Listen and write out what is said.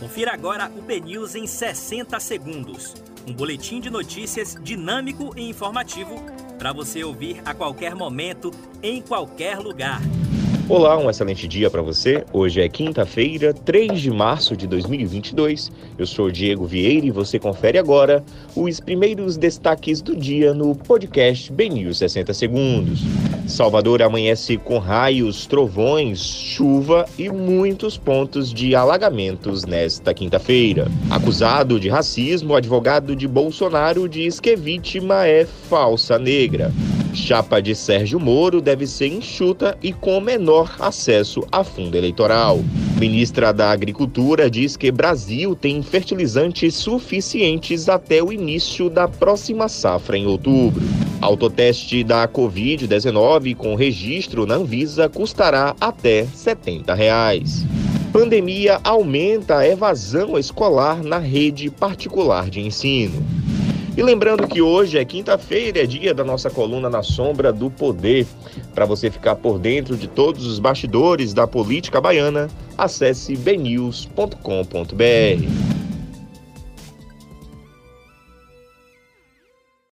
Confira agora o BNews em 60 segundos. Um boletim de notícias dinâmico e informativo para você ouvir a qualquer momento, em qualquer lugar. Olá, um excelente dia para você. Hoje é quinta-feira, 3 de março de 2022. Eu sou Diego Vieira e você confere agora os primeiros destaques do dia no podcast BNews 60 Segundos. Salvador amanhece com raios, trovões, chuva e muitos pontos de alagamentos nesta quinta-feira. Acusado de racismo, advogado de Bolsonaro diz que vítima é falsa negra. Chapa de Sérgio Moro deve ser enxuta e com menor acesso a fundo eleitoral. Ministra da Agricultura diz que Brasil tem fertilizantes suficientes até o início da próxima safra em outubro. Autoteste da Covid-19 com registro na Anvisa custará até 70 reais. Pandemia aumenta a evasão escolar na rede particular de ensino. E lembrando que hoje é quinta-feira, é dia da nossa coluna na sombra do poder. Para você ficar por dentro de todos os bastidores da política baiana, acesse bnews.com.br.